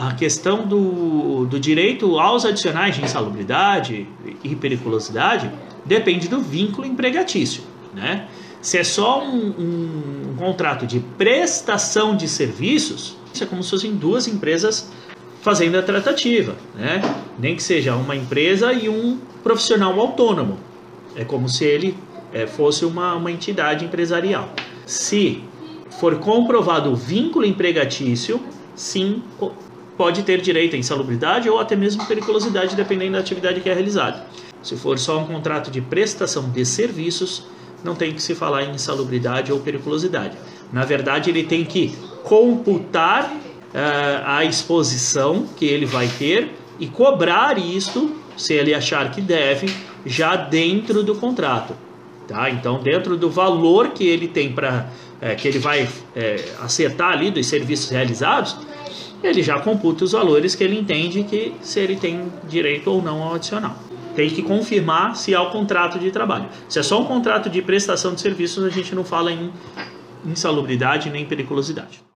a, questão do, do direito aos adicionais de insalubridade e periculosidade depende do vínculo empregatício, né? Se é só um, um, um contrato de prestação de serviços, isso é como se fossem duas empresas fazendo a tratativa, né? Nem que seja uma empresa e um profissional autônomo. É como se ele é, fosse uma, uma entidade empresarial. Se for comprovado o vínculo empregatício, sim, pode ter direito à insalubridade ou até mesmo periculosidade, dependendo da atividade que é realizada. Se for só um contrato de prestação de serviços, não tem que se falar em insalubridade ou periculosidade. Na verdade, ele tem que computar uh, a exposição que ele vai ter e cobrar isto, se ele achar que deve, já dentro do contrato. Tá? Então, dentro do valor que ele tem para é, que ele vai é, acertar ali dos serviços realizados, ele já computa os valores que ele entende que se ele tem direito ou não ao adicional. Tem que confirmar se há o contrato de trabalho. Se é só um contrato de prestação de serviços, a gente não fala em insalubridade nem periculosidade.